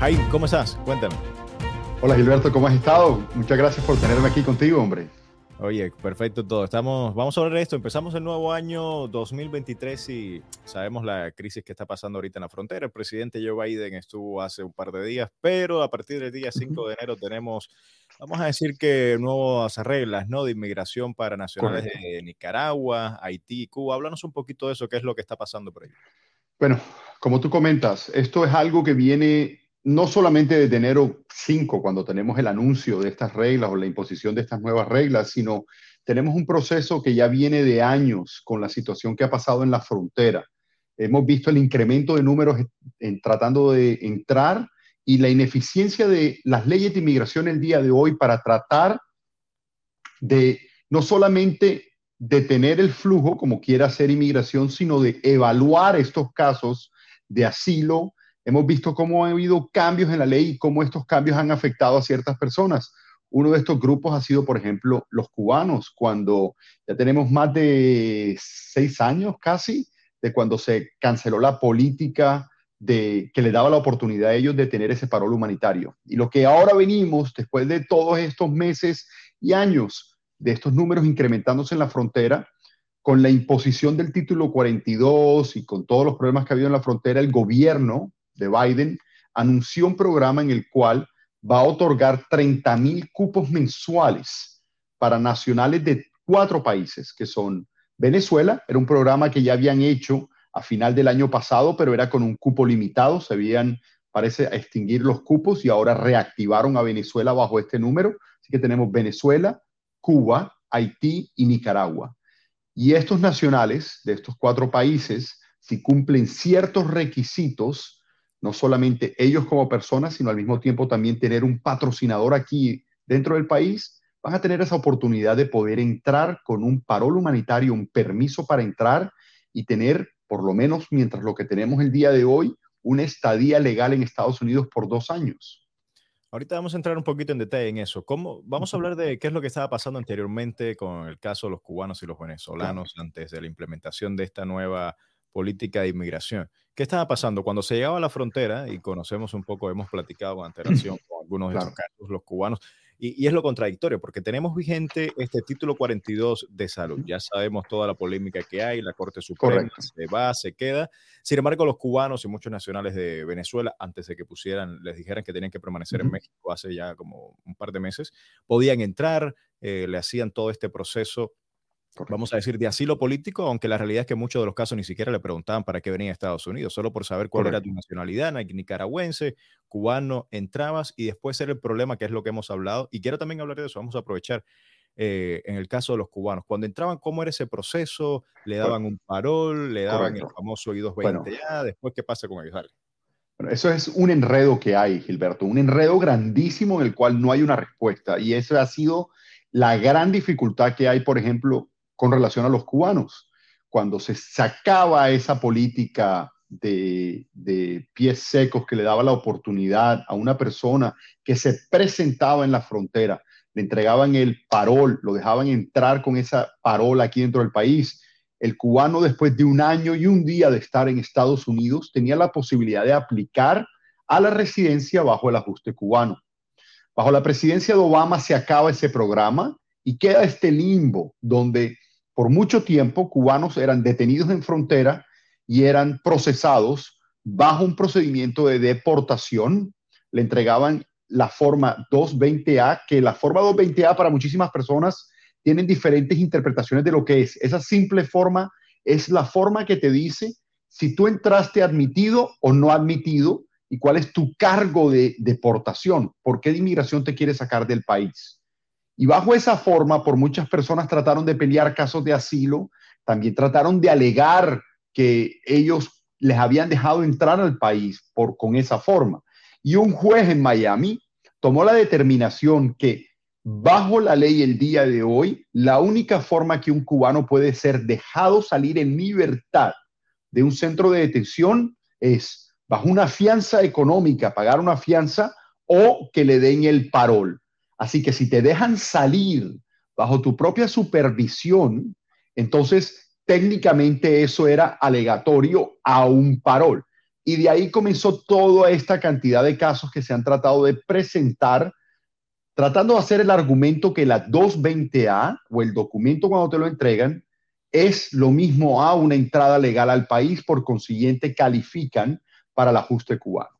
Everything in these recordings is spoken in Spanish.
Jaime, ¿cómo estás? Cuéntame. Hola Gilberto, ¿cómo has estado? Muchas gracias por tenerme aquí contigo, hombre. Oye, perfecto todo. Estamos, vamos a hablar de esto. Empezamos el nuevo año 2023 y sabemos la crisis que está pasando ahorita en la frontera. El presidente Joe Biden estuvo hace un par de días, pero a partir del día 5 de enero tenemos, vamos a decir que nuevas reglas, ¿no? De inmigración para nacionales de Nicaragua, Haití, Cuba. Háblanos un poquito de eso, qué es lo que está pasando por ahí. Bueno, como tú comentas, esto es algo que viene no solamente desde enero 5, cuando tenemos el anuncio de estas reglas o la imposición de estas nuevas reglas, sino tenemos un proceso que ya viene de años con la situación que ha pasado en la frontera. Hemos visto el incremento de números tratando de entrar y la ineficiencia de las leyes de inmigración el día de hoy para tratar de no solamente detener el flujo como quiera hacer inmigración, sino de evaluar estos casos de asilo, Hemos visto cómo ha habido cambios en la ley y cómo estos cambios han afectado a ciertas personas. Uno de estos grupos ha sido, por ejemplo, los cubanos, cuando ya tenemos más de seis años casi de cuando se canceló la política de, que le daba la oportunidad a ellos de tener ese parol humanitario. Y lo que ahora venimos, después de todos estos meses y años de estos números incrementándose en la frontera, con la imposición del título 42 y con todos los problemas que ha habido en la frontera, el gobierno de Biden anunció un programa en el cual va a otorgar 30 mil cupos mensuales para nacionales de cuatro países, que son Venezuela, era un programa que ya habían hecho a final del año pasado, pero era con un cupo limitado, se habían, parece, extinguir los cupos y ahora reactivaron a Venezuela bajo este número. Así que tenemos Venezuela, Cuba, Haití y Nicaragua. Y estos nacionales de estos cuatro países, si cumplen ciertos requisitos, no solamente ellos como personas, sino al mismo tiempo también tener un patrocinador aquí dentro del país, van a tener esa oportunidad de poder entrar con un parol humanitario, un permiso para entrar y tener, por lo menos mientras lo que tenemos el día de hoy, una estadía legal en Estados Unidos por dos años. Ahorita vamos a entrar un poquito en detalle en eso. ¿Cómo, vamos a hablar de qué es lo que estaba pasando anteriormente con el caso de los cubanos y los venezolanos antes de la implementación de esta nueva política de inmigración. ¿Qué estaba pasando? Cuando se llegaba a la frontera, y conocemos un poco, hemos platicado con antelación con algunos de esos casos, los cubanos, y, es lo contradictorio, porque tenemos vigente este título 42 de salud. Ya sabemos toda la polémica que hay, la Corte Suprema se va, se queda. Sin embargo, los cubanos y muchos nacionales de Venezuela, antes de que pusieran, les dijeran que tenían que permanecer en México hace ya como un par de meses, podían entrar, eh, le hacían todo este proceso vamos a decir, de asilo político, aunque la realidad es que en muchos de los casos ni siquiera le preguntaban para qué venía a Estados Unidos, solo por saber cuál era tu nacionalidad, nicaragüense, cubano, entrabas y después era el problema, que es lo que hemos hablado, y quiero también hablar de eso, vamos a aprovechar eh, en el caso de los cubanos, cuando entraban, ¿cómo era ese proceso? ¿Le daban un parol? ¿Le daban el famoso I-220A? Después, ¿qué pasa con ellos? Bueno, eso es un enredo que hay, Gilberto, un enredo grandísimo en el cual no hay una respuesta. Y eso ha sido la gran dificultad que hay, por ejemplo, con relación a los cubanos. Cuando se sacaba esa política de, pies secos que le daba la oportunidad a una persona que se presentaba en la frontera, le entregaban el parol, lo dejaban entrar con esa parola aquí dentro del país. El cubano, después de un año y un día de estar en Estados Unidos, tenía la posibilidad de aplicar a la residencia bajo el ajuste cubano. Bajo la presidencia de Obama se acaba ese programa y queda este limbo donde por mucho tiempo cubanos eran detenidos en frontera y eran procesados bajo un procedimiento de deportación. Le entregaban la forma 220A, que la forma 220A para muchísimas personas tienen diferentes interpretaciones de lo que es. Esa simple forma es la forma que te dice si tú entraste admitido o no admitido y cuál es tu cargo de deportación, por qué de inmigración te quiere sacar del país. Y bajo esa forma, por muchas personas trataron de pelear casos de asilo, también trataron de alegar que ellos les habían dejado entrar al país por, con esa forma. Y un juez en Miami tomó la determinación que bajo la ley el día de hoy, la única forma que un cubano puede ser dejado salir en libertad de un centro de detención es bajo una fianza económica, pagar una fianza o que le den el parol. Así que si te dejan salir bajo tu propia supervisión, entonces técnicamente eso era alegatorio a un parol. Y de ahí comenzó toda esta cantidad de casos que se han tratado de presentar, tratando de hacer el argumento que la 220A o el documento cuando te lo entregan es lo mismo a una entrada legal al país, por consiguiente califican para el ajuste cubano.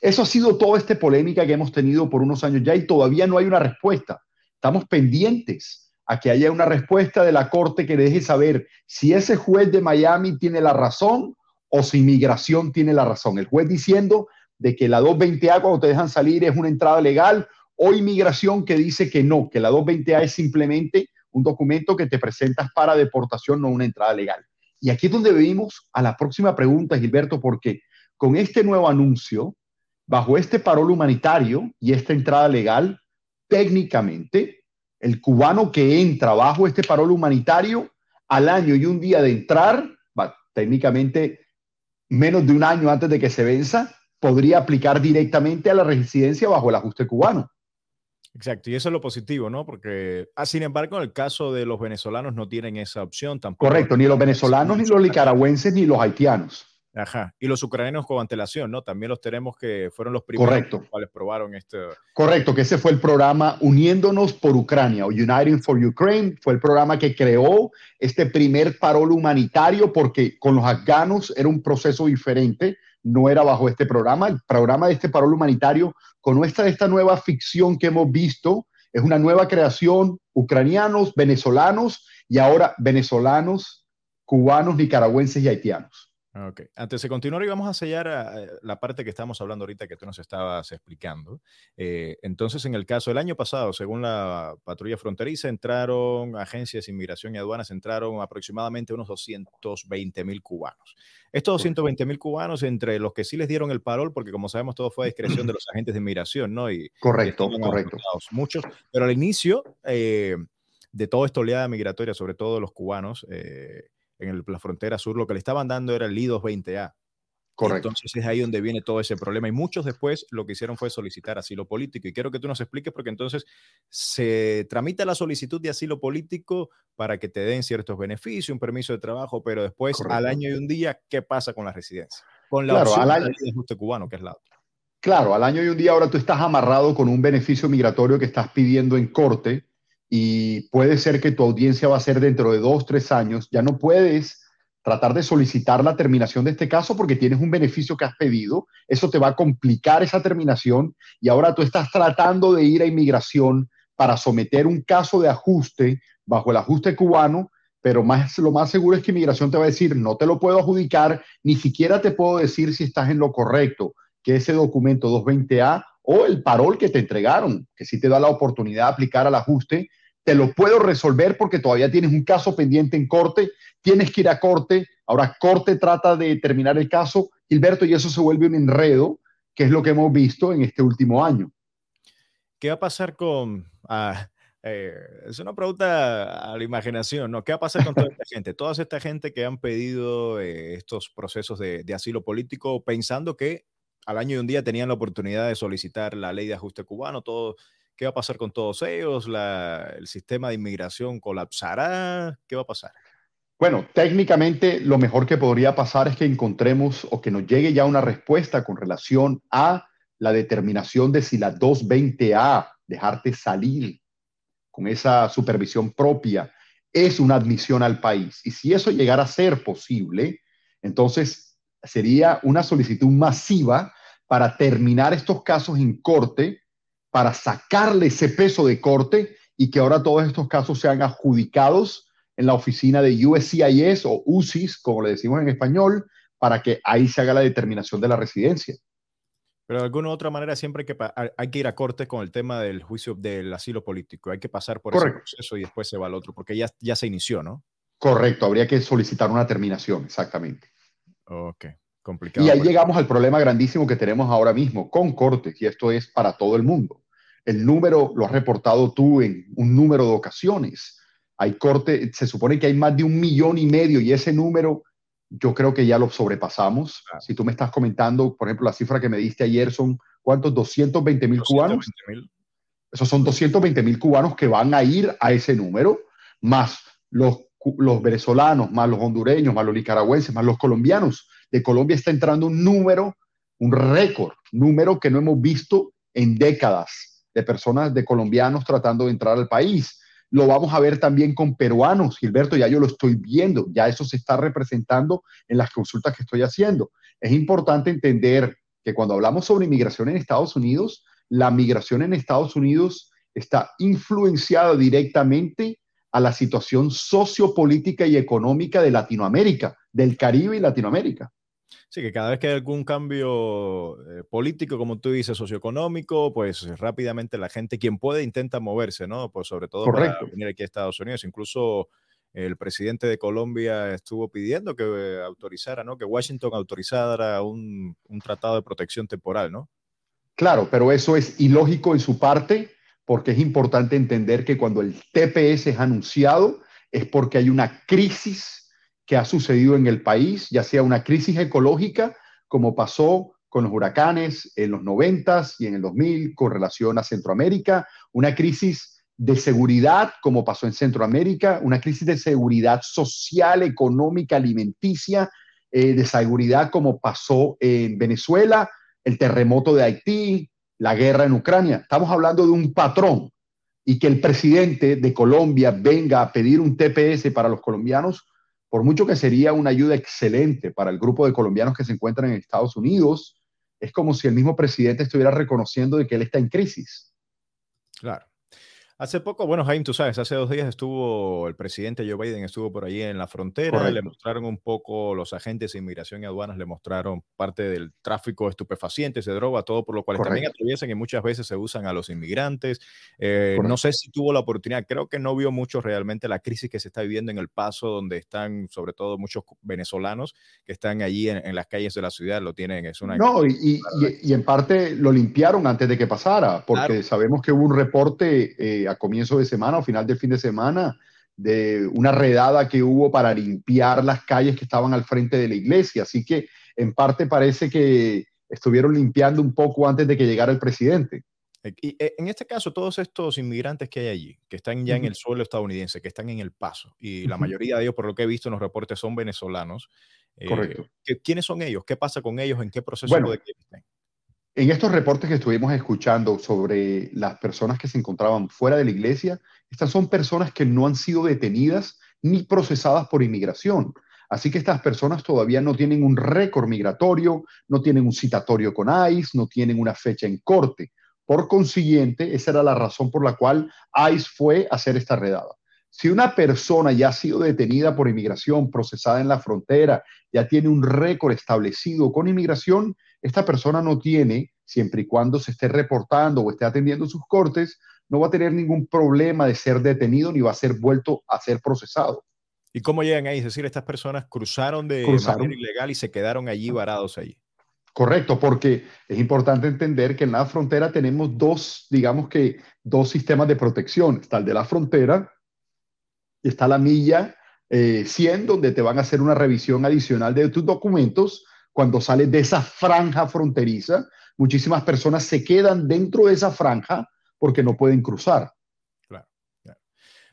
Eso ha sido toda esta polémica que hemos tenido por unos años ya y todavía no hay una respuesta. Estamos pendientes a que haya una respuesta de la Corte que deje saber si ese juez de Miami tiene la razón o si inmigración tiene la razón. El juez diciendo de que la 220A cuando te dejan salir es una entrada legal o inmigración que dice que no, que la 220A es simplemente un documento que te presentas para deportación, no una entrada legal. Y aquí es donde venimos a la próxima pregunta, Gilberto, porque con este nuevo anuncio, bajo este parol humanitario y esta entrada legal, técnicamente, el cubano que entra bajo este parol humanitario al año y un día de entrar, técnicamente menos de un año antes de que se venza, podría aplicar directamente a la residencia bajo el ajuste cubano. Exacto, y eso es lo positivo, ¿no? Porque, ah, sin embargo, en el caso de los venezolanos no tienen esa opción tampoco. Correcto, ni los venezolanos, ni los nicaragüenses, ni los haitianos. Ajá. Y los ucranianos con antelación, ¿no? También los tenemos que fueron los primeros Correcto. cuales probaron este. Correcto, que ese fue el programa Uniéndonos por Ucrania o Uniting for Ukraine. Fue el programa que creó este primer parol humanitario porque con los afganos era un proceso diferente, no era bajo este programa. El programa de este parol humanitario, con esta, esta nueva ficción que hemos visto, es una nueva creación, ucranianos, venezolanos y ahora venezolanos, cubanos, nicaragüenses y haitianos. Ok, antes de continuar y vamos a sellar eh, la parte que estamos hablando ahorita que tú nos estabas explicando. Eh, entonces, en el caso del año pasado, según la patrulla fronteriza, entraron agencias de inmigración y aduanas, entraron aproximadamente unos 220 mil cubanos. Estos 220 mil cubanos, entre los que sí les dieron el parol, porque como sabemos todo fue a discreción de los agentes de inmigración, ¿no? Y, correcto, correcto. Muchos, pero al inicio eh, de toda esta oleada migratoria, sobre todo los cubanos, en la frontera sur, lo que le estaban dando era el I-220A. Correcto. Entonces es ahí donde viene todo ese problema. Y muchos después lo que hicieron fue solicitar asilo político. Y quiero que tú nos expliques porque entonces se tramita la solicitud de asilo político para que te den ciertos beneficios, un permiso de trabajo, pero después al año y un día, ¿qué pasa con la residencia? Con la claro, al año, de ajuste cubano, que es la otra. Claro, al año y un día ahora tú estás amarrado con un beneficio migratorio que estás pidiendo en corte y puede ser que tu audiencia va a ser dentro de dos, tres años, ya no puedes tratar de solicitar la terminación de este caso porque tienes un beneficio que has pedido, eso te va a complicar esa terminación y ahora tú estás tratando de ir a inmigración para someter un caso de ajuste bajo el ajuste cubano, pero más, lo más seguro es que inmigración te va a decir, no te lo puedo adjudicar, ni siquiera te puedo decir si estás en lo correcto, que ese documento 220A o el parol que te entregaron, que sí te da la oportunidad de aplicar al ajuste, te lo puedo resolver porque todavía tienes un caso pendiente en corte, tienes que ir a corte, ahora corte trata de terminar el caso, Gilberto, y eso se vuelve un enredo, que es lo que hemos visto en este último año. ¿Qué va a pasar con... Ah, eh, es una pregunta a la imaginación, ¿no? ¿Qué va a pasar con toda esta gente? Toda esta gente que han pedido eh, estos procesos de, de asilo político pensando que al año y un día tenían la oportunidad de solicitar la ley de ajuste cubano, todo ¿Qué va a pasar con todos ellos? ¿El sistema de inmigración colapsará? ¿Qué va a pasar? Bueno, técnicamente lo mejor que podría pasar es que encontremos o que nos llegue ya una respuesta con relación a la determinación de si la 220A, dejarte salir con esa supervisión propia, es una admisión al país. Y si eso llegara a ser posible, entonces sería una solicitud masiva para terminar estos casos en corte para sacarle ese peso de corte y que ahora todos estos casos sean adjudicados en la oficina de USCIS o UCIS, como le decimos en español, para que ahí se haga la determinación de la residencia. Pero de alguna u otra manera siempre hay que, hay que ir a corte con el tema del juicio del asilo político. Hay que pasar por ese proceso y después se va al otro, porque ya, ya se inició, ¿no? Correcto, habría que solicitar una terminación, exactamente. Ok, complicado. Y ahí llegamos al problema grandísimo que tenemos ahora mismo con cortes, y esto es para todo el mundo el número lo has reportado tú en un número de ocasiones. Hay corte, se supone que hay más de un millón y medio y ese número yo creo que ya lo sobrepasamos. Si tú me estás comentando, por ejemplo, la cifra que me diste ayer son, ¿cuántos? 220 mil cubanos. Esos son 220 mil cubanos que van a ir a ese número, más los, los venezolanos, más los hondureños, más los nicaragüenses, más los colombianos. De Colombia está entrando un número, un récord, número que no hemos visto en décadas de personas, de colombianos tratando de entrar al país. Lo vamos a ver también con peruanos, Gilberto, ya yo lo estoy viendo, ya eso se está representando en las consultas que estoy haciendo. Es importante entender que cuando hablamos sobre inmigración en Estados Unidos, la migración en Estados Unidos está influenciada directamente a la situación sociopolítica y económica de Latinoamérica, del Caribe y Latinoamérica. Sí, que cada vez que hay algún cambio eh, político, como tú dices, socioeconómico, pues rápidamente la gente, quien puede, intenta moverse, ¿no? Pues sobre todo para venir aquí a Estados Unidos. Incluso el presidente de Colombia estuvo pidiendo que eh, autorizara, ¿no? Que Washington autorizara un, un tratado de protección temporal, ¿no? Claro, pero eso es ilógico en su parte porque es importante entender que cuando el TPS es anunciado es porque hay una crisis que ha sucedido en el país, ya sea una crisis ecológica, como pasó con los huracanes en los 90 y en el 2000 con relación a Centroamérica, una crisis de seguridad, como pasó en Centroamérica, una crisis de seguridad social, económica, alimenticia, eh, de seguridad, como pasó en Venezuela, el terremoto de Haití, la guerra en Ucrania. Estamos hablando de un patrón y que el presidente de Colombia venga a pedir un TPS para los colombianos, por mucho que sería una ayuda excelente para el grupo de colombianos que se encuentran en Estados Unidos, es como si el mismo presidente estuviera reconociendo de que él está en crisis. Claro. Hace poco, bueno, Jaime, tú sabes, hace dos días estuvo el presidente Joe Biden, estuvo por ahí en la frontera, le mostraron un poco, los agentes de inmigración y aduanas le mostraron parte del tráfico de estupefacientes, de droga, todo por lo cual también atraviesan y muchas veces se usan a los inmigrantes. Eh, no sé si tuvo la oportunidad, creo que no vio mucho realmente la crisis que se está viviendo en El Paso, donde están sobre todo muchos venezolanos que están allí en, las calles de la ciudad, lo tienen, es una... No, y, y, en parte lo limpiaron antes de que pasara, porque sabemos que hubo un reporte... Eh, a comienzo de semana o final del fin de semana de una redada que hubo para limpiar las calles que estaban al frente de la iglesia. Así que en parte parece que estuvieron limpiando un poco antes de que llegara el presidente. Y eh, en este caso, todos estos inmigrantes que hay allí, que están ya en el suelo estadounidense, que están en el paso, y la mayoría de ellos, por lo que he visto en los reportes, son venezolanos. Eh, Correcto. ¿Quiénes son ellos? ¿Qué pasa con ellos? ¿En qué proceso de están? En estos reportes que estuvimos escuchando sobre las personas que se encontraban fuera de la iglesia, estas son personas que no han sido detenidas ni procesadas por inmigración. Así que estas personas todavía no tienen un récord migratorio, no tienen un citatorio con ICE, no tienen una fecha en corte. Por consiguiente, esa era la razón por la cual ICE fue a hacer esta redada. Si una persona ya ha sido detenida por inmigración, procesada en la frontera, ya tiene un récord establecido con inmigración, esta persona no tiene, siempre y cuando se esté reportando o esté atendiendo sus cortes, no va a tener ningún problema de ser detenido ni va a ser vuelto a ser procesado. ¿Y cómo llegan ahí? Es decir, estas personas cruzaron de manera ilegal y se quedaron allí varados allí. Correcto, porque es importante entender que en la frontera tenemos dos, digamos que, dos sistemas de protección. Está el de la frontera y está la milla 100, eh, donde te van a hacer una revisión adicional de tus documentos cuando sales de esa franja fronteriza, muchísimas personas se quedan dentro de esa franja porque no pueden cruzar.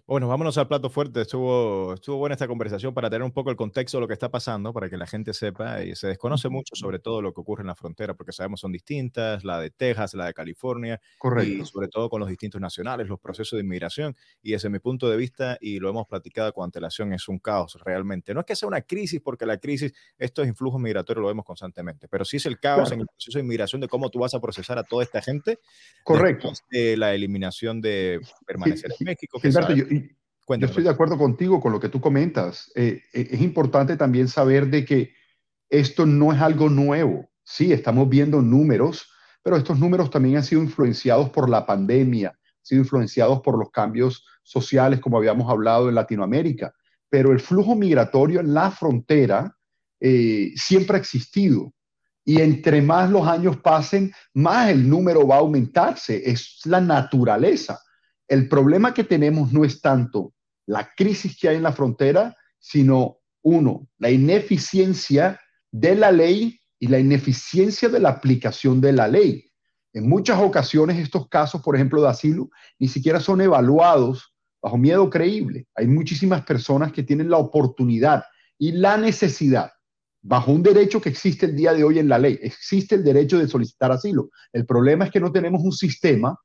Bueno, vámonos al plato fuerte. Estuvo, estuvo buena esta conversación para tener un poco el contexto de lo que está pasando, para que la gente sepa. Y se desconoce mucho sobre todo lo que ocurre en la frontera, porque sabemos son distintas, la de Texas, la de California, Correcto. y sobre todo con los distintos nacionales, los procesos de inmigración. Y desde mi punto de vista, y lo hemos platicado con antelación, es un caos realmente. No es que sea una crisis, porque la crisis, estos influjos migratorios lo vemos constantemente, pero sí es el caos en el proceso de inmigración de cómo tú vas a procesar a toda esta gente. Correcto. De la eliminación de permanecer en México. Yo estoy de acuerdo contigo con lo que tú comentas. Eh, eh, es importante también saber de que esto no es algo nuevo. Sí, estamos viendo números, pero estos números también han sido influenciados por la pandemia, han sido influenciados por los cambios sociales, como habíamos hablado en Latinoamérica. Pero el flujo migratorio en la frontera eh, siempre ha existido. Y entre más los años pasen, más el número va a aumentarse. Es la naturaleza. El problema que tenemos no es tanto la crisis que hay en la frontera, sino, uno, la ineficiencia de la ley y la ineficiencia de la aplicación de la ley. En muchas ocasiones estos casos, por ejemplo, de asilo, ni siquiera son evaluados bajo miedo creíble. Hay muchísimas personas que tienen la oportunidad y la necesidad bajo un derecho que existe el día de hoy en la ley. Existe el derecho de solicitar asilo. El problema es que no tenemos un sistema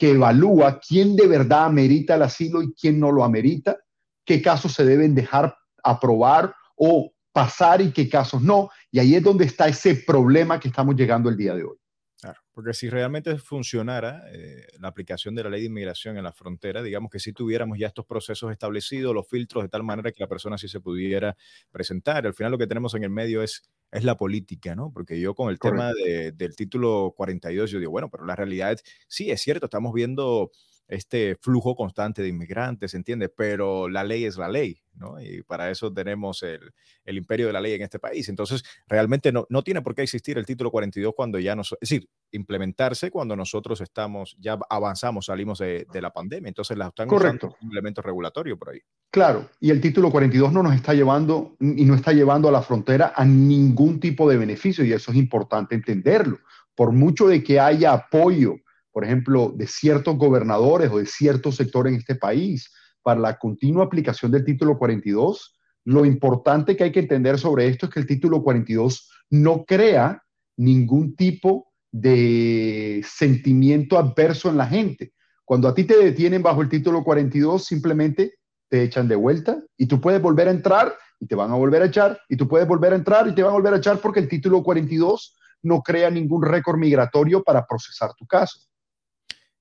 que evalúa quién de verdad amerita el asilo y quién no lo amerita, qué casos se deben dejar aprobar o pasar y qué casos no. Y ahí es donde está ese problema que estamos llegando el día de hoy. Claro, porque si realmente funcionara eh, la aplicación de la ley de inmigración en la frontera, digamos que si tuviéramos ya estos procesos establecidos, los filtros, de tal manera que la persona sí se pudiera presentar. Al final lo que tenemos en el medio es, es la política, ¿no? Porque yo con el tema del título 42, yo digo, bueno, pero la realidad es, sí, es cierto, estamos viendo este flujo constante de inmigrantes, ¿entiendes? Pero la ley es la ley, ¿no? Y para eso tenemos el, el imperio de la ley en este país. Entonces, realmente no, no, tiene por qué existir el título 42 cuando ya nos, es decir, implementarse cuando nosotros estamos, ya avanzamos, salimos de, de la pandemia. Entonces, la están Correcto. usando un elemento regulatorio por ahí. Claro, y el título 42 no nos está llevando y no está llevando a la frontera a ningún tipo de beneficio y eso es importante entenderlo. Por mucho de que haya apoyo por ejemplo, de ciertos gobernadores o de ciertos sectores en este país para la continua aplicación del título 42, lo importante que hay que entender sobre esto es que el título 42 no crea ningún tipo de sentimiento adverso en la gente. Cuando a ti te detienen bajo el título 42, simplemente te echan de vuelta y tú puedes volver a entrar y te van a volver a echar y tú puedes volver a entrar y te van a volver a echar porque el título 42 no crea ningún récord migratorio para procesar tu caso.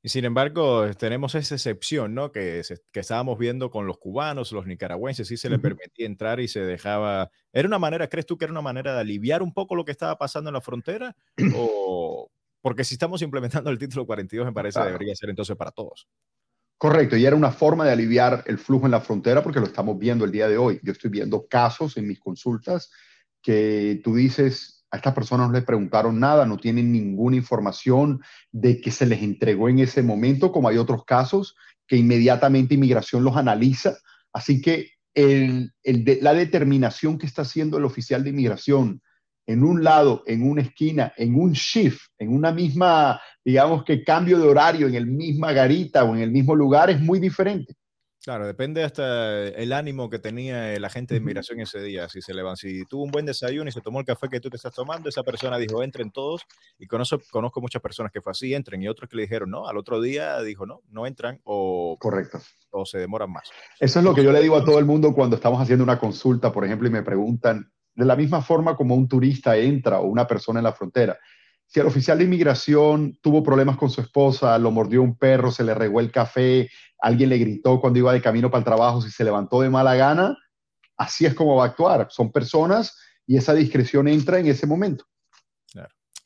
Y sin embargo, tenemos esa excepción, ¿no? Que, que estábamos viendo con los cubanos, los nicaragüenses, sí se les permitía entrar y se dejaba. ¿Era una manera, crees tú que era una manera de aliviar un poco lo que estaba pasando en la frontera? ¿O porque si estamos implementando el título 42, me parece claro. debería ser entonces para todos? Correcto, y era una forma de aliviar el flujo en la frontera porque lo estamos viendo el día de hoy. Yo estoy viendo casos en mis consultas que tú dices, a estas personas no les preguntaron nada, no tienen ninguna información de que se les entregó en ese momento, como hay otros casos que inmediatamente inmigración los analiza. Así que la determinación que está haciendo el oficial de inmigración en un lado, en una esquina, en un shift, en una misma, digamos que cambio de horario, en el misma garita o en el mismo lugar, es muy diferente. Claro, depende hasta el ánimo que tenía el agente de inmigración ese día. Si se levantó, si tuvo un buen desayuno y se tomó el café que tú te estás tomando, esa persona dijo, entren todos. Y conozco, conozco muchas personas que fue así, entren. Y otros que le dijeron, no, al otro día dijo, no, no entran o, Correcto. o se demoran más. Eso es lo que yo le digo a todo el mundo cuando estamos haciendo una consulta, por ejemplo, y me preguntan, de la misma forma como un turista entra o una persona en la frontera, si el oficial de inmigración tuvo problemas con su esposa, lo mordió un perro, se le regó el café, alguien le gritó cuando iba de camino para el trabajo, si se levantó de mala gana, así es como va a actuar. Son personas y esa discreción entra en ese momento.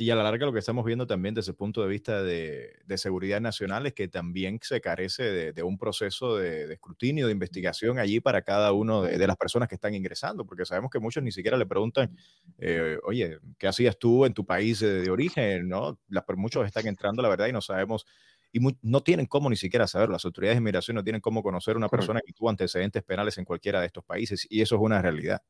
Y a la larga lo que estamos viendo también desde el punto de vista de, de seguridad nacional es que también se carece de, de un proceso de, de, escrutinio, de investigación allí para cada uno de, las personas que están ingresando, porque sabemos que muchos ni siquiera le preguntan, eh, oye, ¿qué hacías tú en tu país de, origen? ¿no? Las, muchos están entrando, la verdad, y no sabemos y muy, no tienen cómo ni siquiera saberlo. Las autoridades de inmigración no tienen cómo conocer a una Correcto. persona que tuvo antecedentes penales en cualquiera de estos países y eso es una realidad.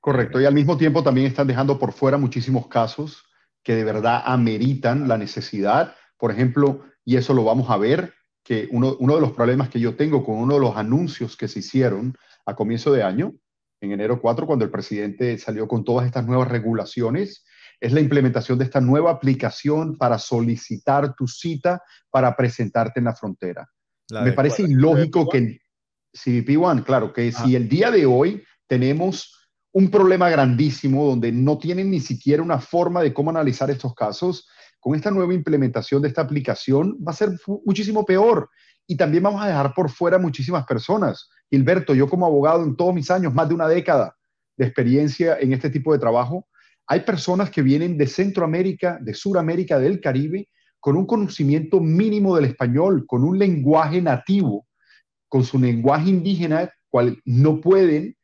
Correcto. Y al mismo tiempo también están dejando por fuera muchísimos casos que de verdad ameritan la necesidad. Por ejemplo, y eso lo vamos a ver, que uno, uno de los problemas que yo tengo con uno de los anuncios que se hicieron a comienzo de año, en enero 4, cuando el presidente salió con todas estas nuevas regulaciones, es la implementación de esta nueva aplicación para solicitar tu cita para presentarte en la frontera. La Me parece cuál, ilógico que CBP One, claro, que ah. si el día de hoy tenemos un problema grandísimo donde no tienen ni siquiera una forma de cómo analizar estos casos, con esta nueva implementación de esta aplicación va a ser muchísimo peor. Y también vamos a dejar por fuera muchísimas personas. Gilberto, yo como abogado en todos mis años, más de una década de experiencia en este tipo de trabajo, hay personas que vienen de Centroamérica, de Suramérica, del Caribe, con un conocimiento mínimo del español, con un lenguaje nativo, con su lenguaje indígena, cual no pueden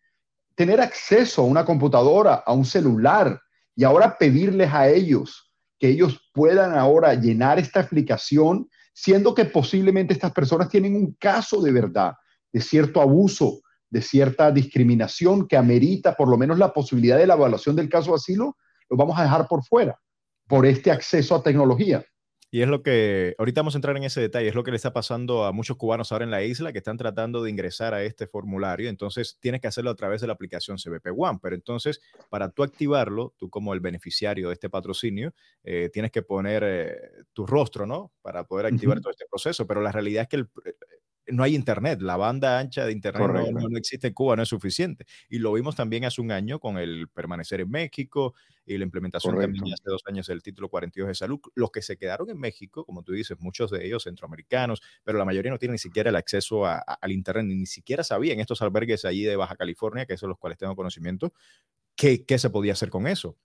tener acceso a una computadora, a un celular, y ahora pedirles a ellos que ellos puedan ahora llenar esta aplicación, siendo que posiblemente estas personas tienen un caso de verdad, de cierto abuso, de cierta discriminación que amerita por lo menos la posibilidad de la evaluación del caso de asilo, lo vamos a dejar por fuera, por este acceso a tecnología. Y es lo que, ahorita vamos a entrar en ese detalle, es lo que le está pasando a muchos cubanos ahora en la isla que están tratando de ingresar a este formulario. Entonces, tienes que hacerlo a través de la aplicación CBP One. Pero entonces, para tú activarlo, tú como el beneficiario de este patrocinio, eh, tienes que poner eh, tu rostro, ¿no? Para poder activar todo este proceso. Pero la realidad es que el, no hay internet, la banda ancha de internet no, existe en Cuba, no es suficiente. Y lo vimos también hace un año con el permanecer en México y la implementación también hace dos años del título 42 de salud. Los que se quedaron en México, como tú dices, muchos de ellos centroamericanos, pero la mayoría no tienen ni siquiera el acceso al internet, ni, siquiera sabían estos albergues allí de Baja California, que son los cuales tengo conocimiento, qué, qué se podía hacer con eso.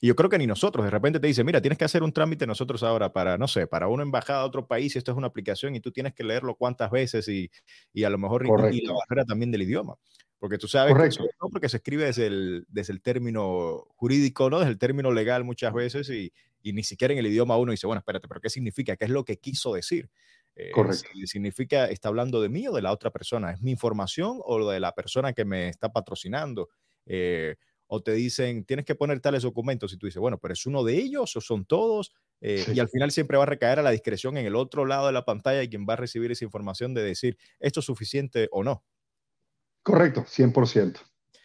Y yo creo que ni nosotros, de repente te dice, mira, tienes que hacer un trámite nosotros ahora para, no sé, para una embajada a otro país, esto es una aplicación y tú tienes que leerlo cuántas veces y, y a lo mejor y la barrera también del idioma. Porque tú sabes, que, no porque se escribe desde el, desde el término jurídico, ¿no? Desde el término legal muchas veces y, y, ni siquiera en el idioma uno dice, bueno, espérate, pero ¿qué significa? ¿Qué es lo que quiso decir? Eh, Correcto. ¿Significa, está hablando de mí o de la otra persona? ¿Es mi información o lo de la persona que me está patrocinando? Eh, o te dicen, tienes que poner tales documentos y tú dices, bueno, pero es uno de ellos o son todos, eh, y al final siempre va a recaer a la discreción en el otro lado de la pantalla y quien va a recibir esa información de decir, esto es suficiente o no. Correcto, 100%.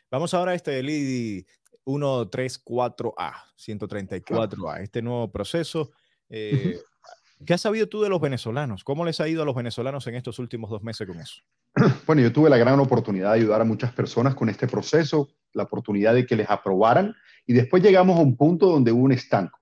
Vamos ahora a este LIDI 134A, 134A, este nuevo proceso. Eh, ¿Qué has sabido tú de los venezolanos? ¿Cómo les ha ido a los venezolanos en estos últimos dos meses con eso? Bueno, yo tuve la gran oportunidad de ayudar a muchas personas con este proceso, la oportunidad de que les aprobaran y después llegamos a un punto donde hubo un estanco.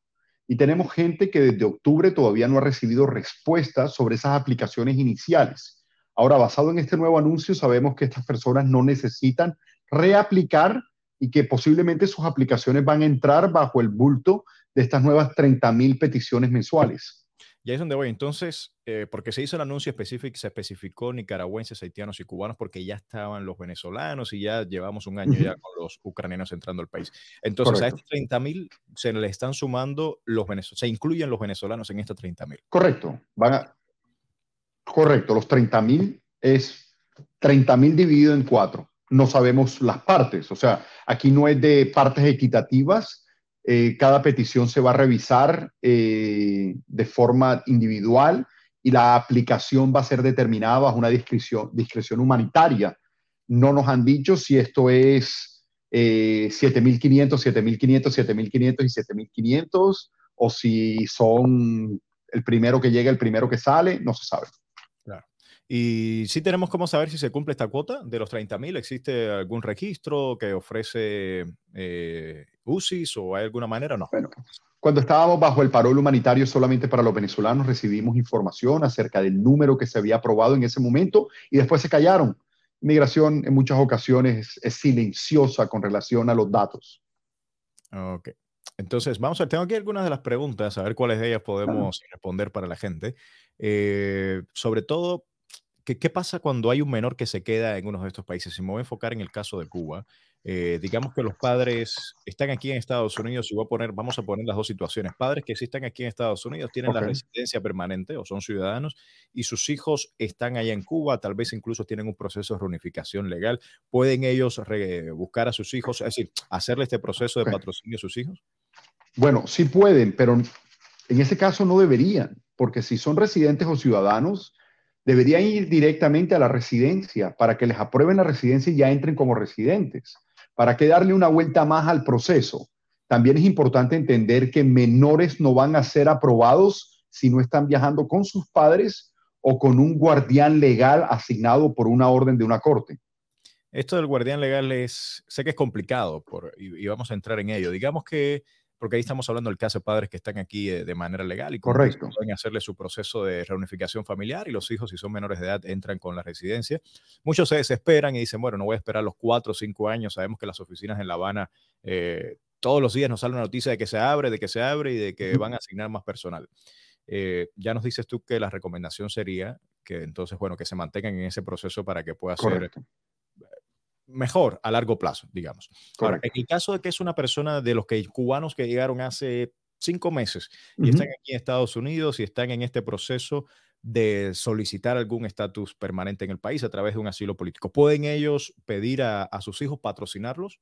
Y tenemos gente que desde octubre todavía no ha recibido respuestas sobre esas aplicaciones iniciales. Ahora, basado en este nuevo anuncio, sabemos que estas personas no necesitan reaplicar y que posiblemente sus aplicaciones van a entrar bajo el bulto de estas nuevas 30.000 peticiones mensuales. Y ahí es donde voy. Entonces, eh, porque se hizo el anuncio específico, se especificó nicaragüenses, haitianos y cubanos, porque ya estaban los venezolanos y ya llevamos un año ya con los ucranianos entrando al país. Entonces, a estos 30 mil se le están sumando los venezolanos, se incluyen los venezolanos en estos 30 mil. Correcto. Van a... Correcto, los 30 mil es 30 mil dividido en cuatro. No sabemos las partes, o sea, aquí no es de partes equitativas, eh, cada petición se va a revisar eh, de forma individual y la aplicación va a ser determinada bajo una discreción, discreción humanitaria. No nos han dicho si esto es eh, 7.500, 7.500, 7.500 y 7.500 o si son el primero que llega, el primero que sale, no se sabe. Y sí tenemos cómo saber si se cumple esta cuota de los 30.000. ¿Existe algún registro que ofrece eh, UCIS o hay alguna manera no? Bueno, cuando estábamos bajo el parol humanitario solamente para los venezolanos, recibimos información acerca del número que se había aprobado en ese momento y después se callaron. Migración en muchas ocasiones es, silenciosa con relación a los datos. Ok. Entonces, vamos a ver, tengo aquí algunas de las preguntas, a ver cuáles de ellas podemos responder para la gente. Eh, sobre todo, ¿Qué, pasa cuando hay un menor que se queda en uno de estos países? Si me voy a enfocar en el caso de Cuba, eh, digamos que los padres están aquí en Estados Unidos y voy a poner, vamos a poner las dos situaciones. Padres que sí están aquí en Estados Unidos tienen la residencia permanente o son ciudadanos y sus hijos están allá en Cuba, tal vez incluso tienen un proceso de reunificación legal. ¿Pueden ellos buscar a sus hijos, es decir, hacerle este proceso de patrocinio a sus hijos? Bueno, sí pueden, pero en ese caso no deberían, porque si son residentes o ciudadanos, deberían ir directamente a la residencia para que les aprueben la residencia y ya entren como residentes. ¿Para qué darle una vuelta más al proceso? También es importante entender que menores no van a ser aprobados si no están viajando con sus padres o con un guardián legal asignado por una orden de una corte. Esto del guardián legal es, sé que es complicado y, y, vamos a entrar en ello. Digamos que porque ahí estamos hablando del caso de padres que están aquí eh, de manera legal y Correcto. pueden hacerle su proceso de reunificación familiar y los hijos, si son menores de edad, entran con la residencia. Muchos se desesperan y dicen, bueno, no voy a esperar los cuatro o cinco años. Sabemos que las oficinas en La Habana eh, todos los días nos sale una noticia de que se abre, de que se abre y de que van a asignar más personal. Eh, ya nos dices tú que la recomendación sería que entonces, bueno, que se mantengan en ese proceso para que pueda ser mejor a largo plazo, digamos. Ahora, en el caso de que es una persona de los que cubanos que llegaron hace cinco meses y están aquí en Estados Unidos y están en este proceso de solicitar algún estatus permanente en el país a través de un asilo político, ¿pueden ellos pedir a, a sus hijos patrocinarlos?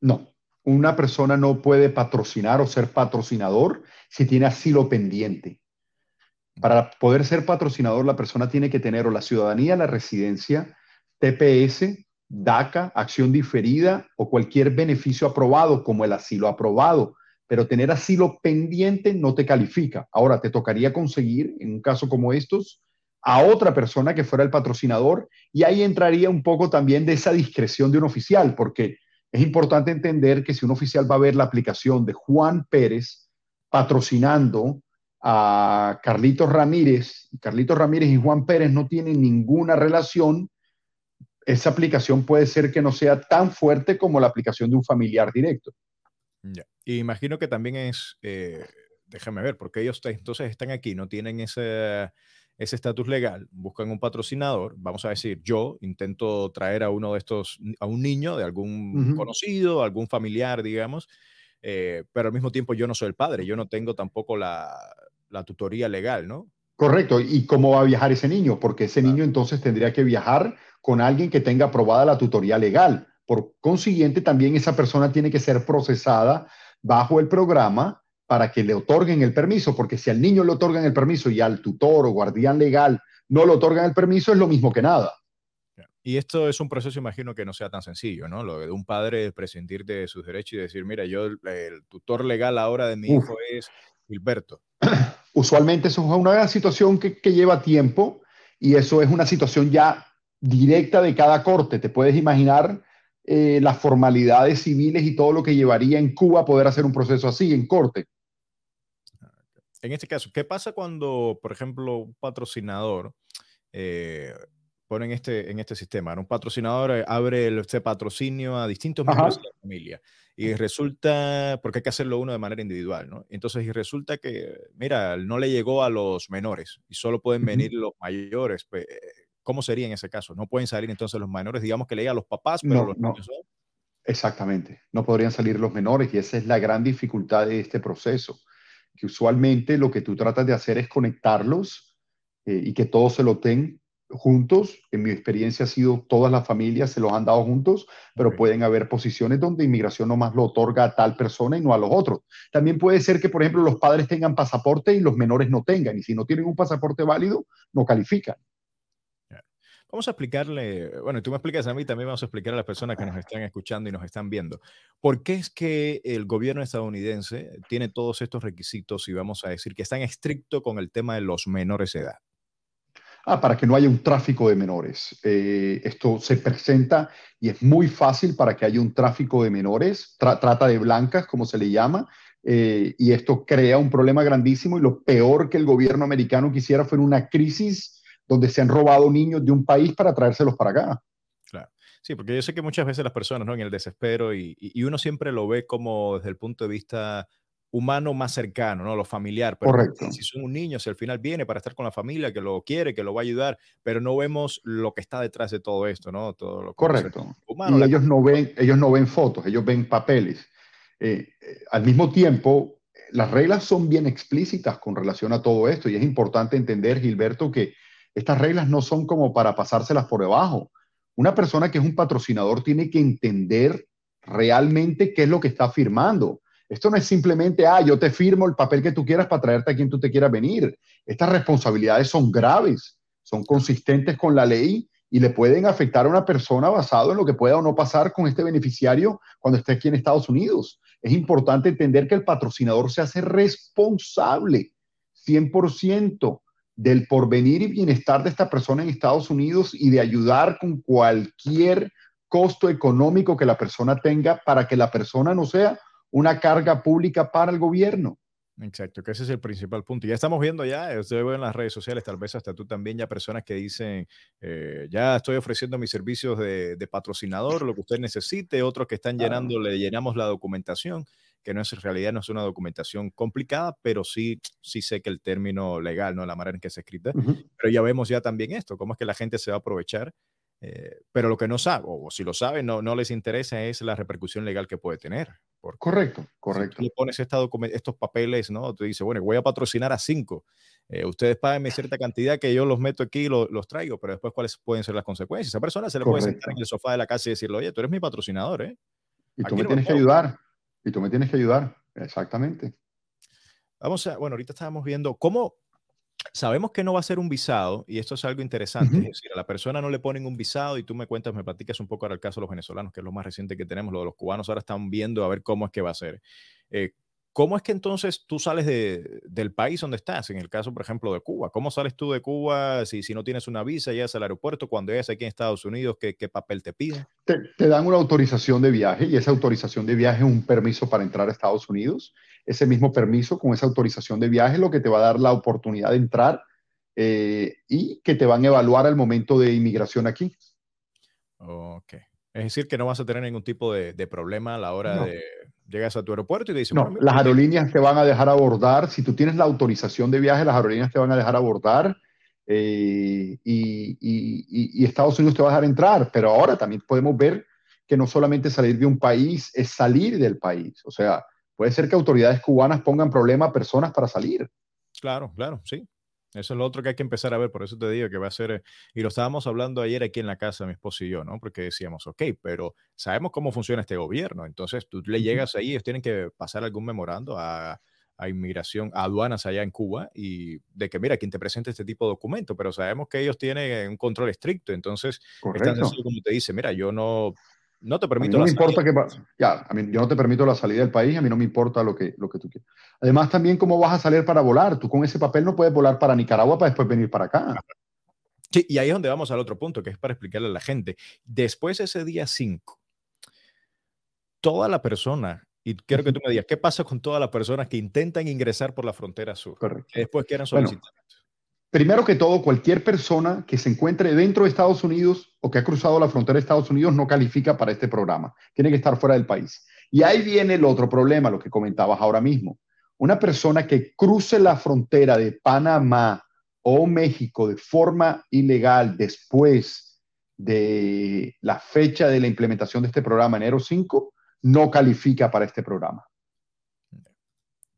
No, una persona no puede patrocinar o ser patrocinador si tiene asilo pendiente. Para poder ser patrocinador, la persona tiene que tener o la ciudadanía, la residencia, TPS, DACA, acción diferida o cualquier beneficio aprobado, como el asilo aprobado. Pero tener asilo pendiente no te califica. Ahora, te tocaría conseguir, en un caso como estos, a otra persona que fuera el patrocinador y ahí entraría un poco también de esa discreción de un oficial, porque es importante entender que si un oficial va a ver la aplicación de Juan Pérez patrocinando a Carlitos Ramírez, Carlitos Ramírez y Juan Pérez no tienen ninguna relación, esa aplicación puede ser que no sea tan fuerte como la aplicación de un familiar directo. Ya. Y imagino que también es, eh, déjame ver, porque ellos entonces están aquí, no tienen ese ese estatus legal, buscan un patrocinador, vamos a decir, yo intento traer a uno de estos, a un niño de algún conocido, algún familiar, digamos, eh, pero al mismo tiempo yo no soy el padre, yo no tengo tampoco la, tutoría legal, ¿no? Correcto. ¿Y cómo va a viajar ese niño? Porque ese niño entonces tendría que viajar con alguien que tenga aprobada la tutoría legal. Por consiguiente, también esa persona tiene que ser procesada bajo el programa para que le otorguen el permiso, porque si al niño le otorgan el permiso y al tutor o guardián legal no le otorgan el permiso, es lo mismo que nada. Y esto es un proceso, imagino que no sea tan sencillo, ¿no? Lo de un padre prescindir de sus derechos y decir, mira, yo, el, tutor legal ahora de mi hijo es Gilberto. Usualmente eso es una situación que, que lleva tiempo y eso es una situación ya directa de cada corte. Te puedes imaginar eh, las formalidades civiles y todo lo que llevaría en Cuba poder hacer un proceso así en corte. En este caso, ¿qué pasa cuando, por ejemplo, un patrocinador eh, pone en este, en este sistema? Un patrocinador eh, abre este patrocinio a distintos miembros de la familia y resulta, porque hay que hacerlo uno de manera individual, ¿no? Entonces, y resulta que, mira, no le llegó a los menores y solo pueden venir los mayores. Pues, ¿Cómo sería en ese caso? ¿No pueden salir entonces los menores? Digamos que le a los papás, pero los niños Exactamente, no podrían salir los menores y esa es la gran dificultad de este proceso, que usualmente lo que tú tratas de hacer es conectarlos eh, y que todos se lo den juntos. En mi experiencia ha sido todas las familias se los han dado juntos, pero pueden haber posiciones donde inmigración nomás lo otorga a tal persona y no a los otros. También puede ser que, por ejemplo, los padres tengan pasaporte y los menores no tengan, y si no tienen un pasaporte válido, no califican. Vamos a explicarle, bueno, tú me explicas a mí, también vamos a explicar a las personas que nos están escuchando y nos están viendo, ¿por qué es que el gobierno estadounidense tiene todos estos requisitos y vamos a decir que es tan estricto con el tema de los menores de edad? Ah, para que no haya un tráfico de menores. Eh, esto se presenta y es muy fácil para que haya un tráfico de menores, trata de blancas, como se le llama, eh, y esto crea un problema grandísimo y lo peor que el gobierno americano quisiera fue una crisis donde se han robado niños de un país para traérselos para acá. Claro. Sí, porque yo sé que muchas veces las personas, ¿no? En el desespero y, uno siempre lo ve como desde el punto de vista humano más cercano, ¿no? Lo familiar. Pero Correcto. Si son un niño, si al final viene para estar con la familia, que lo quiere, que lo va a ayudar, pero no vemos lo que está detrás de todo esto, ¿no? Todo lo Correcto. Humano, y ellos no, ven, ellos no ven fotos, ellos ven papeles. Eh, eh, al mismo tiempo, las reglas son bien explícitas con relación a todo esto y es importante entender, Gilberto, que estas reglas no son como para pasárselas por debajo. Una persona que es un patrocinador tiene que entender realmente qué es lo que está firmando. Esto no es simplemente, ah, yo te firmo el papel que tú quieras para traerte a quien tú te quieras venir. Estas responsabilidades son graves, son consistentes con la ley y le pueden afectar a una persona basado en lo que pueda o no pasar con este beneficiario cuando esté aquí en Estados Unidos. Es importante entender que el patrocinador se hace responsable 100% del porvenir y bienestar de esta persona en Estados Unidos y de ayudar con cualquier costo económico que la persona tenga para que la persona no sea una carga pública para el gobierno. Exacto, que ese es el principal punto. Ya estamos viendo ya, usted ve en las redes sociales, tal vez hasta tú también, ya personas que dicen, eh, ya estoy ofreciendo mis servicios de, patrocinador, lo que usted necesite, otros que están llenando, le llenamos la documentación que no es en realidad no es una documentación complicada, pero sí, sí sé que el término legal, ¿no? La manera en que se escrita, pero ya vemos ya también esto, cómo es que la gente se va a aprovechar, eh, pero lo que no sabe, o, si lo sabe, no, no les interesa es la repercusión legal que puede tener. correcto, correcto. Si pones estos papeles, ¿no? Tú dices, bueno, voy a patrocinar a cinco. Eh, ustedes páguenme cierta cantidad que yo los meto aquí y los traigo, pero después, ¿cuáles pueden ser las consecuencias? A esa persona se le puede sentar en el sofá de la casa y decirle, oye, tú eres mi patrocinador, ¿eh? Y tú me tienes que ayudar. Y tú me tienes que ayudar, exactamente. Vamos a, bueno, ahorita estábamos viendo cómo, Sabemos que no va a ser un visado, y esto es algo interesante, es decir, a la persona no le ponen un visado y tú me cuentas, me platicas un poco ahora el caso de los venezolanos, que es lo más reciente que tenemos, lo de los cubanos ahora están viendo a ver cómo es que va a ser. Eh, ¿Cómo es que entonces tú sales del país donde estás? En el caso, por ejemplo, de Cuba. ¿Cómo sales tú de Cuba si, si no tienes una visa, llegas al aeropuerto? Cuando llegas aquí en Estados Unidos, ¿qué, qué papel te piden? Te, te, dan una autorización de viaje y esa autorización de viaje es un permiso para entrar a Estados Unidos. Ese mismo permiso con esa autorización de viaje es lo que te va a dar la oportunidad de entrar eh, y que te van a evaluar al momento de inmigración aquí. Ok. Es decir, que no vas a tener ningún tipo de, de problema a la hora de llegas a tu aeropuerto y te dicen... No, las aerolíneas te van a dejar abordar. Si tú tienes la autorización de viaje, las aerolíneas te van a dejar abordar. Eh, y, y, y, Estados Unidos te va a dejar entrar. Pero ahora también podemos ver que no solamente salir de un país es salir del país. O sea, puede ser que autoridades cubanas pongan problema a personas para salir. Claro, claro, sí. Eso es lo otro que hay que empezar a ver, por eso te digo que va a ser, y lo estábamos hablando ayer aquí en la casa, mi esposo y yo, ¿no? Porque decíamos, ok, pero sabemos cómo funciona este gobierno, entonces tú le llegas ahí, ellos tienen que pasar algún memorando a, a inmigración, a aduanas allá en Cuba, y de que, mira, quien te presente este tipo de documento, pero sabemos que ellos tienen un control estricto, entonces, Correcto. están como te dice, mira, yo no no te permito no la me importa que ya, a mí, yo no te permito la salida del país, a mí no me importa lo que, lo que tú quieras. Además, también cómo vas a salir para volar. Tú con ese papel no puedes volar para Nicaragua para después venir para acá. Sí, y ahí es donde vamos al otro punto, que es para explicarle a la gente. Después de ese día 5, toda la persona, y quiero que tú me digas, ¿qué pasa con todas las personas que intentan ingresar por la frontera sur? Correcto. Que después quieran solicitar. Bueno, primero que todo, cualquier persona que se encuentre dentro de Estados Unidos o que ha cruzado la frontera de Estados Unidos no califica para este programa. Tiene que estar fuera del país. Y ahí viene el otro problema, lo que comentabas ahora mismo. Una persona que cruce la frontera de Panamá o México de forma ilegal después de la fecha de la implementación de este programa, enero 5, no califica para este programa.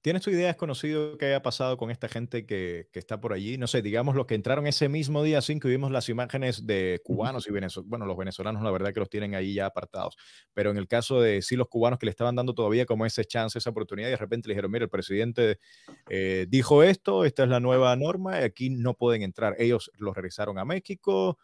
¿Tienes tu idea? ¿Es conocido qué haya pasado con esta gente que, que, está por allí? No sé, digamos los que entraron ese mismo día 5 y vimos las imágenes de cubanos y venezolanos. Bueno, los venezolanos la verdad que los tienen ahí ya apartados. Pero en el caso de sí los cubanos que le estaban dando todavía como ese chance, esa oportunidad y de repente le dijeron, mira, el presidente eh, dijo esto, esta es la nueva norma y aquí no pueden entrar. Ellos los regresaron a México,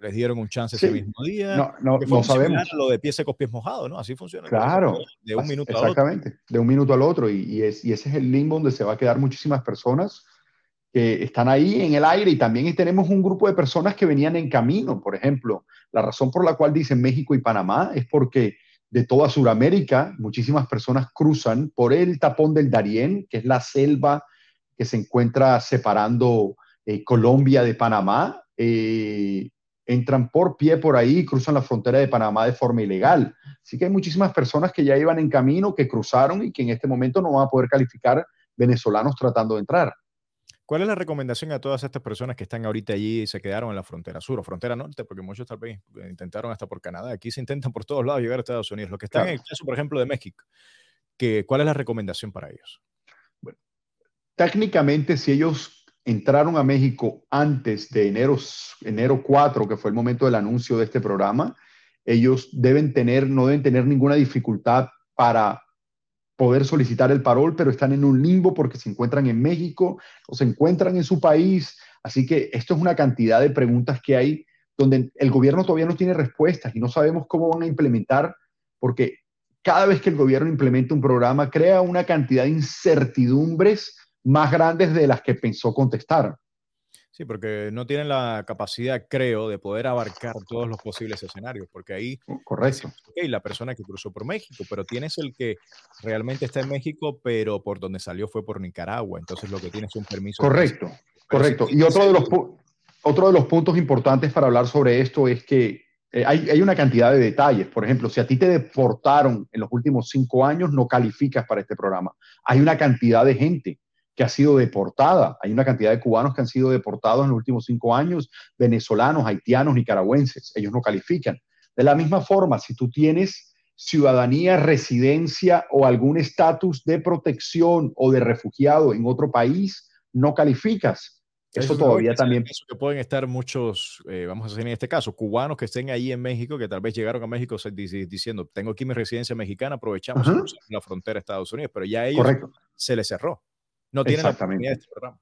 les dieron un chance Sí. ese mismo día. No, no, que fue no sabemos. Lo de pies secos, pies mojados, ¿no? Así funciona. Claro. De un minuto a otro. Exactamente, de un minuto al otro. Y, y es, y ese es el limbo donde se va a quedar muchísimas personas que están ahí en el aire. Y también tenemos un grupo de personas que venían en camino. Por ejemplo, la razón por la cual dicen México y Panamá es porque de toda Sudamérica muchísimas personas cruzan por el tapón del Darién, que es la selva que se encuentra separando eh, Colombia de Panamá. Eh, entran por pie por ahí y cruzan la frontera de Panamá de forma ilegal. Así que hay muchísimas personas que ya iban en camino, que cruzaron y que en este momento no van a poder calificar venezolanos tratando de entrar. ¿Cuál es la recomendación a todas estas personas que están ahorita allí y se quedaron en la frontera sur o frontera norte? Porque muchos tal vez intentaron hasta por Canadá. Aquí se intentan por todos lados llegar a Estados Unidos. Los que están Claro. en el caso, por ejemplo, de México, que, ¿cuál es la recomendación para ellos? Técnicamente, si ellos entraron a México antes de enero, enero 4, que fue el momento del anuncio de este programa, ellos deben tener, no deben tener ninguna dificultad para poder solicitar el parol, pero están en un limbo porque se encuentran en México o se encuentran en su país. Así que esto es una cantidad de preguntas que hay donde el gobierno todavía no tiene respuestas y no sabemos cómo van a implementar, porque cada vez que el gobierno implementa un programa, crea una cantidad de incertidumbres más grandes de las que pensó contestar. Sí, porque no tienen la capacidad, creo, de poder abarcar todos los posibles escenarios, porque ahí, Correcto. ok, la persona que cruzó por México, pero tienes el que realmente está en México, pero por donde salió fue por Nicaragua, entonces lo que tienes es un permiso. Correcto, correcto. si Y otro de, los, otro de los puntos importantes para hablar sobre esto es que eh, hay, hay una cantidad de detalles. Por ejemplo, si a ti te deportaron en los últimos cinco años, no calificas para este programa. Hay una cantidad de gente que ha sido deportada. Hay una cantidad de cubanos que han sido deportados en los últimos cinco años, venezolanos, haitianos, nicaragüenses. Ellos no califican. De la misma forma, si tú tienes ciudadanía, residencia o algún estatus de protección o de refugiado en otro país, no calificas. Eso todavía también. que pueden estar muchos, eh, vamos a decir en este caso, cubanos que estén ahí en México, que tal vez llegaron a México diciendo, tengo aquí mi residencia mexicana, aprovechamos la frontera de Estados Unidos, pero ya a ellos Correcto. se les cerró. No tienen la oportunidad de este programa.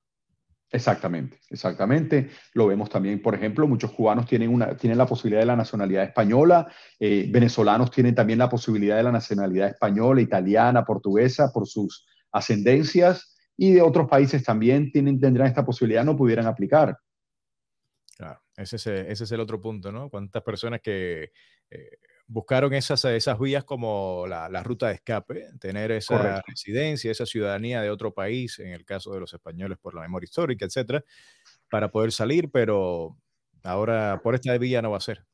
Exactamente, exactamente. Lo vemos también, por ejemplo, muchos cubanos tienen, una, tienen la posibilidad de la nacionalidad española, eh, venezolanos tienen también la posibilidad de la nacionalidad española, italiana, portuguesa, por sus ascendencias, y de otros países también tienen, tendrán esta posibilidad, no pudieran aplicar. Claro, ese es, ese es el otro punto, ¿no? ¿Cuántas personas que... Eh, buscaron esas, esas vías como la, ruta de escape, tener esa residencia, esa ciudadanía de otro país, en el caso de los españoles por la memoria histórica, etcétera, para poder salir, pero ahora por esta vía no va a ser.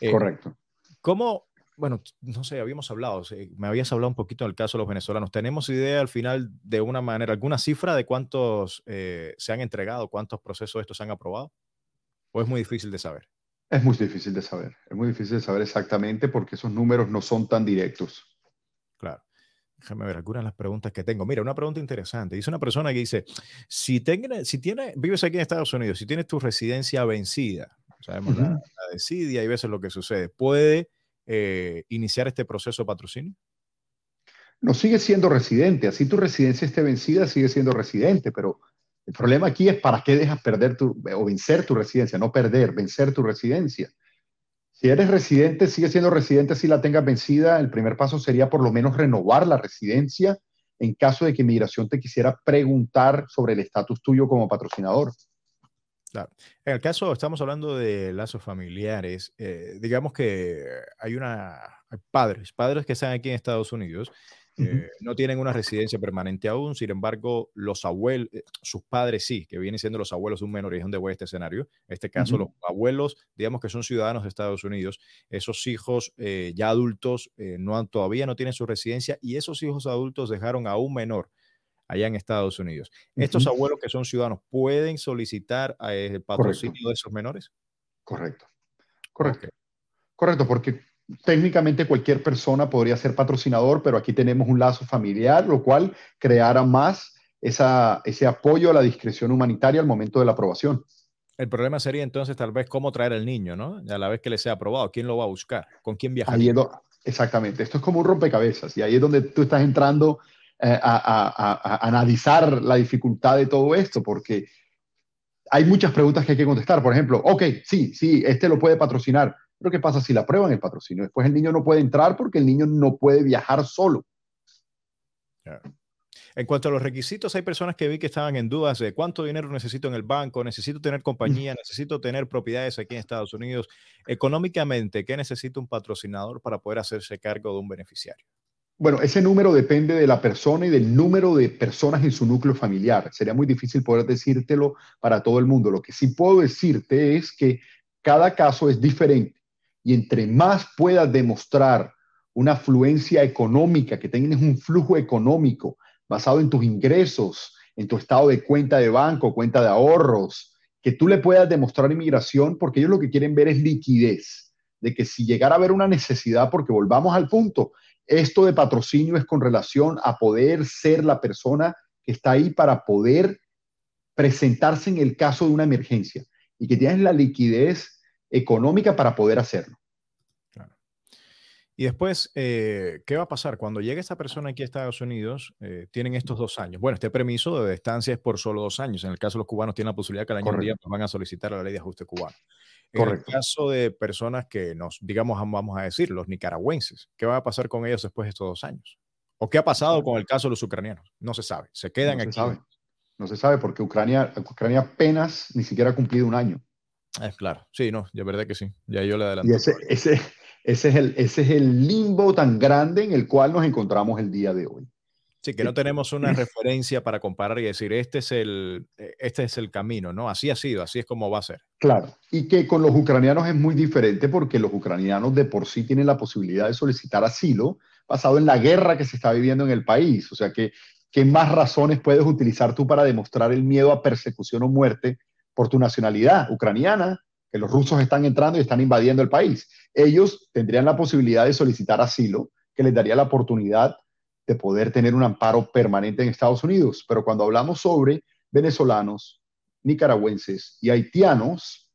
Eh, Correcto. ¿Cómo, bueno, no sé, habíamos hablado, me habías hablado un poquito del caso de los venezolanos. ¿Tenemos idea al final de una manera, alguna cifra de cuántos eh, se han entregado, cuántos procesos estos se han aprobado? ¿O es muy difícil de saber? Es muy difícil de saber, es muy difícil de saber exactamente porque esos números no son tan directos. Claro. Déjame ver algunas de las preguntas que tengo. Mira, una pregunta interesante. Dice una persona que dice, si, si tiene, vives aquí en Estados Unidos, si tienes tu residencia vencida, sabemos la, decidia y ves lo que sucede, ¿puede eh, iniciar este proceso de patrocinio? No, sigue siendo residente. Así tu residencia esté vencida, sigue siendo residente, pero el problema aquí es para qué dejas perder tu, o vencer tu residencia, no perder, vencer tu residencia. Si eres residente, sigue siendo residente si la tengas vencida. El primer paso sería por lo menos renovar la residencia en caso de que Migración te quisiera preguntar sobre el estatus tuyo como patrocinador. En el caso, estamos hablando de lazos familiares. Eh, digamos que hay una hay padres, padres que están aquí en Estados Unidos eh, no tienen una residencia permanente aún, sin embargo, los abuelos, eh, sus padres sí, que vienen siendo los abuelos de un menor, y es donde voy a este escenario. En este caso, los abuelos, digamos que son ciudadanos de Estados Unidos, esos hijos eh, ya adultos no todavía no tienen su residencia y esos hijos adultos dejaron a un menor allá en Estados Unidos. ¿Estos abuelos que son ciudadanos pueden solicitar el patrocinio de esos menores? Correcto. Correcto. Correcto, porque técnicamente cualquier persona podría ser patrocinador, pero aquí tenemos un lazo familiar, lo cual creará más ese apoyo a la discreción humanitaria al momento de la aprobación. El problema sería entonces tal vez cómo traer al niño, ¿no? A la vez que le sea aprobado, ¿quién lo va a buscar? ¿Con quién viajar? exactamente, esto es como un rompecabezas y ahí es donde tú estás entrando eh, a, a analizar la dificultad de todo esto, porque hay muchas preguntas que hay que contestar. Por ejemplo, ok, sí, sí, este lo puede patrocinar, pero ¿qué pasa si la aprueban el patrocinio? Después el niño no puede entrar porque el niño no puede viajar solo. En cuanto a los requisitos, hay personas que vi que estaban en dudas de cuánto dinero necesito en el banco, necesito tener compañía, necesito tener propiedades aquí en Estados Unidos. Económicamente, ¿qué necesita un patrocinador para poder hacerse cargo de un beneficiario? Bueno, ese número depende de la persona y del número de personas en su núcleo familiar. Sería muy difícil poder decírtelo para todo el mundo. Lo que sí puedo decirte es que cada caso es diferente y entre más puedas demostrar una afluencia económica, que tengas un flujo económico basado en tus ingresos, en tu estado de cuenta de banco, cuenta de ahorros, que tú le puedas demostrar inmigración, porque ellos lo que quieren ver es liquidez, de que si llegara a haber una necesidad, porque volvamos al punto, esto de patrocinio es con relación a poder ser la persona que está ahí para poder presentarse en el caso de una emergencia y que tienes la liquidez económica para poder hacerlo. Y después, eh, ¿qué va a pasar? Cuando llegue esta persona aquí a Estados Unidos, eh, tienen estos dos años. Bueno, este permiso de estancia es por solo dos años. En el caso de los cubanos, tienen la posibilidad que al año día pues, van a solicitar la ley de ajuste cubano. En el caso de personas que nos, digamos, vamos a decir, los nicaragüenses, ¿qué va a pasar con ellos después de estos dos años? ¿O qué ha pasado con el caso de los ucranianos? No se sabe. Se quedan no aquí. Se sabe. No se sabe porque Ucrania, Ucrania apenas ni siquiera ha cumplido un año. Es claro, sí, no, de verdad que sí. Ya yo le adelanto. Y ese, ese, ese, es el, ese es el limbo tan grande en el cual nos encontramos el día de hoy. Sí, que no tenemos una referencia para comparar y decir, este es, el, este es el camino, ¿no? Así ha sido, así es como va a ser. Claro, y que con los ucranianos es muy diferente porque los ucranianos de por sí tienen la posibilidad de solicitar asilo basado en la guerra que se está viviendo en el país. O sea, que, ¿qué más razones puedes utilizar tú para demostrar el miedo a persecución o muerte por tu nacionalidad ucraniana, que los rusos están entrando y están invadiendo el país. Ellos tendrían la posibilidad de solicitar asilo, que les daría la oportunidad de poder tener un amparo permanente en Estados Unidos. Pero cuando hablamos sobre venezolanos, nicaragüenses y haitianos,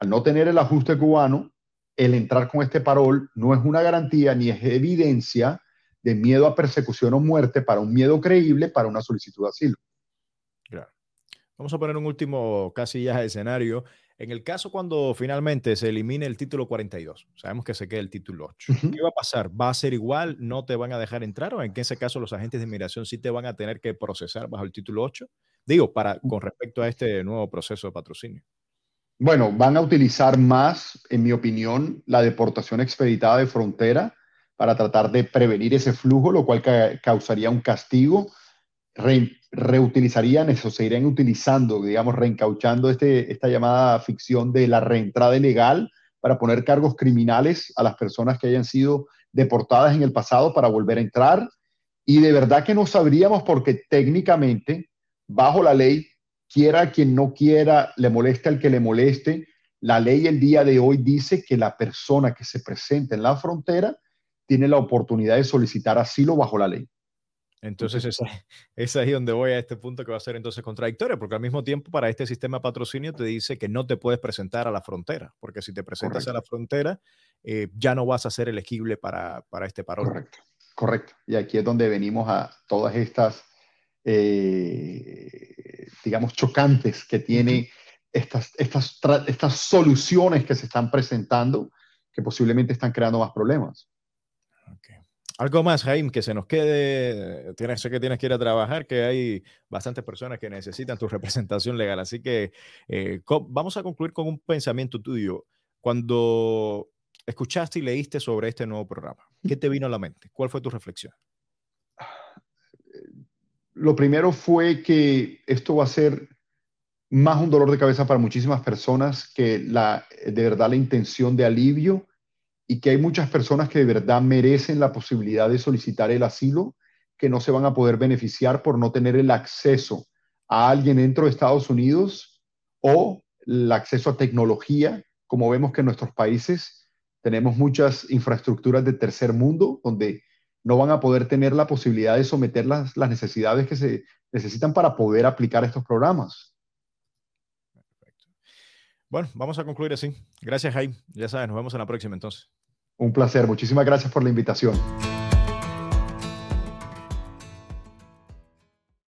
al no tener el ajuste cubano, el entrar con este parol no es una garantía ni es evidencia de miedo a persecución o muerte para un miedo creíble para una solicitud de asilo. Vamos a poner un último casi ya escenario. En el caso cuando finalmente se elimine el título 42, sabemos que se queda el título 8. ¿Qué va a pasar? ¿Va a ser igual? ¿No te van a dejar entrar? ¿O en ese caso los agentes de inmigración sí te van a tener que procesar bajo el título 8? Digo, para, con respecto a este nuevo proceso de patrocinio. Bueno, van a utilizar más, en mi opinión, la deportación expeditada de frontera para tratar de prevenir ese flujo, lo cual causaría un castigo. Reutilizarían eso, se irían utilizando, digamos, reencauchando este, esta llamada ficción de la reentrada ilegal para poner cargos criminales a las personas que hayan sido deportadas en el pasado para volver a entrar. Y de verdad que no sabríamos porque técnicamente, bajo la ley, quiera quien no quiera, le moleste al que le moleste. La ley el día de hoy dice que la persona que se presenta en la frontera tiene la oportunidad de solicitar asilo bajo la ley. Entonces, esa, es ahí donde voy a este punto que va a ser entonces contradictorio, porque al mismo tiempo para este sistema de patrocinio te dice que no te puedes presentar a la frontera, porque si te presentas a la frontera, eh, ya no vas a ser elegible para, para este paro. Correcto, correcto. Y aquí es donde venimos a todas estas eh, digamos, chocantes que tiene estas, estas, estas soluciones que se están presentando, que posiblemente están creando más problemas. Algo más, Jaime, que se nos quede. Tienes, sé que tienes que ir a trabajar, que hay bastantes personas que necesitan tu representación legal. Así que eh, vamos a concluir con un pensamiento tuyo. Cuando escuchaste y leíste sobre este nuevo programa, ¿qué te vino a la mente? ¿Cuál fue tu reflexión? lo primero fue que esto va a ser más un dolor de cabeza para muchísimas personas que la, de verdad la intención de alivio y que hay muchas personas que de verdad merecen la posibilidad de solicitar el asilo que no se van a poder beneficiar por no tener el acceso a alguien dentro de Estados Unidos o el acceso a tecnología, como vemos que en nuestros países tenemos muchas infraestructuras de tercer mundo donde no van a poder tener la posibilidad de someter las, las necesidades que se necesitan para poder aplicar estos programas. Bueno, vamos a concluir así. Gracias, Jaime. Ya sabes, nos vemos en la próxima entonces. Un placer. Muchísimas gracias por la invitación.